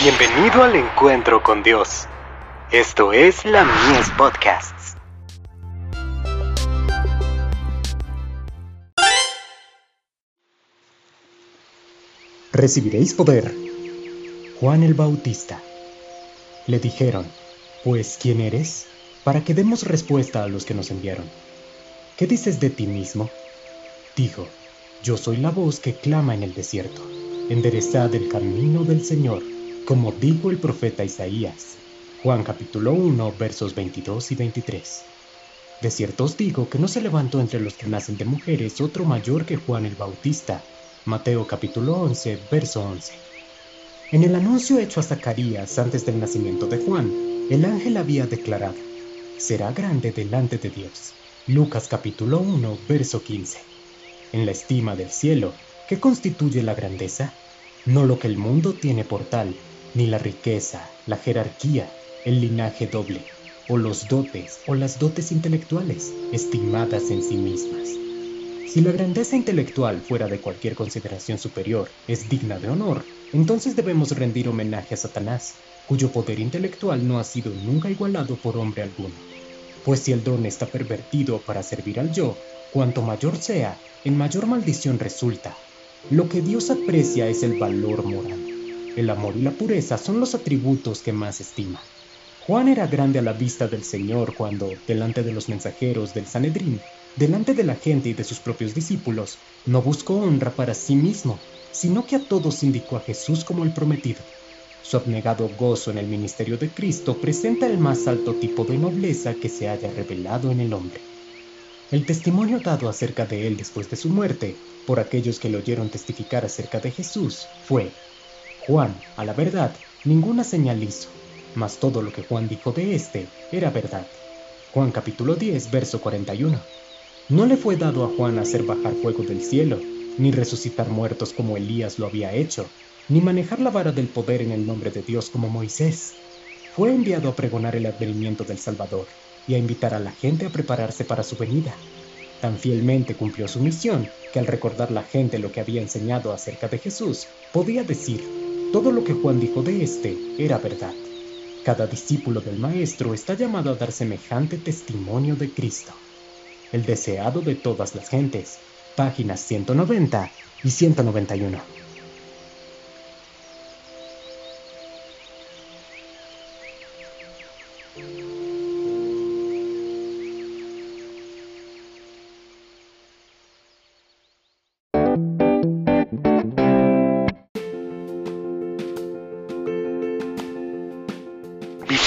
Bienvenido al encuentro con Dios. Esto es la Mies Podcasts. Recibiréis poder. Juan el Bautista. Le dijeron, pues, ¿quién eres? Para que demos respuesta a los que nos enviaron. ¿Qué dices de ti mismo? Dijo, yo soy la voz que clama en el desierto. Enderezad el camino del Señor, como dijo el profeta Isaías. Juan capítulo 1 versos 22 y 23. De cierto os digo que no se levantó entre los que nacen de mujeres otro mayor que Juan el Bautista. Mateo capítulo 11 verso 11. En el anuncio hecho a Zacarías antes del nacimiento de Juan, el ángel había declarado, será grande delante de Dios. Lucas capítulo 1 verso 15. En la estima del cielo, ¿qué constituye la grandeza? No lo que el mundo tiene por tal, ni la riqueza, la jerarquía, el linaje doble, o los dotes o las dotes intelectuales, estimadas en sí mismas. Si la grandeza intelectual fuera de cualquier consideración superior es digna de honor, entonces debemos rendir homenaje a Satanás, cuyo poder intelectual no ha sido nunca igualado por hombre alguno. Pues si el don está pervertido para servir al yo, cuanto mayor sea, en mayor maldición resulta. Lo que Dios aprecia es el valor moral. El amor y la pureza son los atributos que más estima. Juan era grande a la vista del Señor cuando, delante de los mensajeros del Sanedrín, delante de la gente y de sus propios discípulos, no buscó honra para sí mismo, sino que a todos indicó a Jesús como el prometido. Su abnegado gozo en el ministerio de Cristo presenta el más alto tipo de nobleza que se haya revelado en el hombre. El testimonio dado acerca de él después de su muerte, por aquellos que le oyeron testificar acerca de Jesús, fue, Juan, a la verdad, ninguna señal hizo, mas todo lo que Juan dijo de éste era verdad. Juan capítulo 10, verso 41. No le fue dado a Juan hacer bajar fuego del cielo, ni resucitar muertos como Elías lo había hecho, ni manejar la vara del poder en el nombre de Dios como Moisés. Fue enviado a pregonar el advenimiento del Salvador y a invitar a la gente a prepararse para su venida. Tan fielmente cumplió su misión que al recordar la gente lo que había enseñado acerca de Jesús, podía decir, todo lo que Juan dijo de éste era verdad. Cada discípulo del Maestro está llamado a dar semejante testimonio de Cristo. El deseado de todas las gentes, páginas 190 y 191.